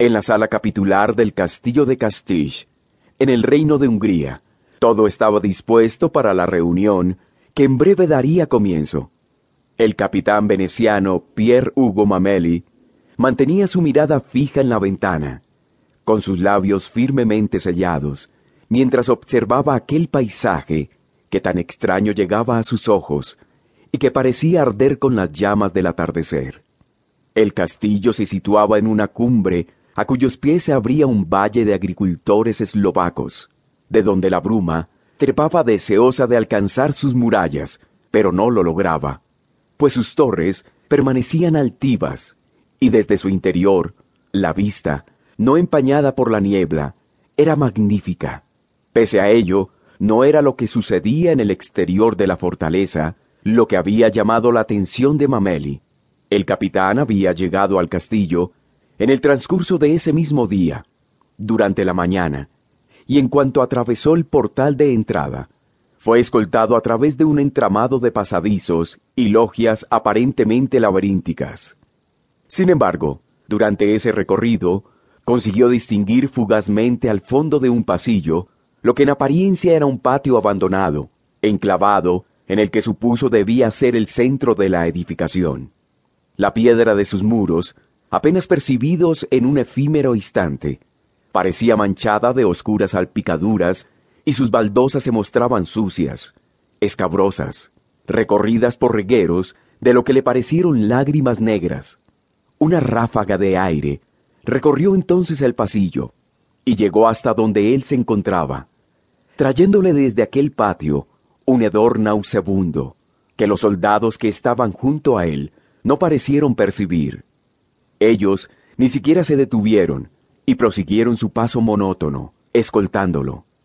en la sala capitular del castillo de Castilla, en el reino de Hungría. Todo estaba dispuesto para la reunión que en breve daría comienzo. El capitán veneciano Pierre Hugo Mameli mantenía su mirada fija en la ventana, con sus labios firmemente sellados, mientras observaba aquel paisaje que tan extraño llegaba a sus ojos y que parecía arder con las llamas del atardecer. El castillo se situaba en una cumbre a cuyos pies se abría un valle de agricultores eslovacos, de donde la bruma trepaba deseosa de alcanzar sus murallas, pero no lo lograba, pues sus torres permanecían altivas, y desde su interior, la vista, no empañada por la niebla, era magnífica. Pese a ello, no era lo que sucedía en el exterior de la fortaleza lo que había llamado la atención de Mameli. El capitán había llegado al castillo en el transcurso de ese mismo día, durante la mañana, y en cuanto atravesó el portal de entrada, fue escoltado a través de un entramado de pasadizos y logias aparentemente laberínticas. Sin embargo, durante ese recorrido, consiguió distinguir fugazmente al fondo de un pasillo lo que en apariencia era un patio abandonado, enclavado, en el que supuso debía ser el centro de la edificación. La piedra de sus muros apenas percibidos en un efímero instante. Parecía manchada de oscuras salpicaduras y sus baldosas se mostraban sucias, escabrosas, recorridas por regueros de lo que le parecieron lágrimas negras. Una ráfaga de aire recorrió entonces el pasillo y llegó hasta donde él se encontraba, trayéndole desde aquel patio un hedor nauseabundo que los soldados que estaban junto a él no parecieron percibir. Ellos ni siquiera se detuvieron y prosiguieron su paso monótono, escoltándolo.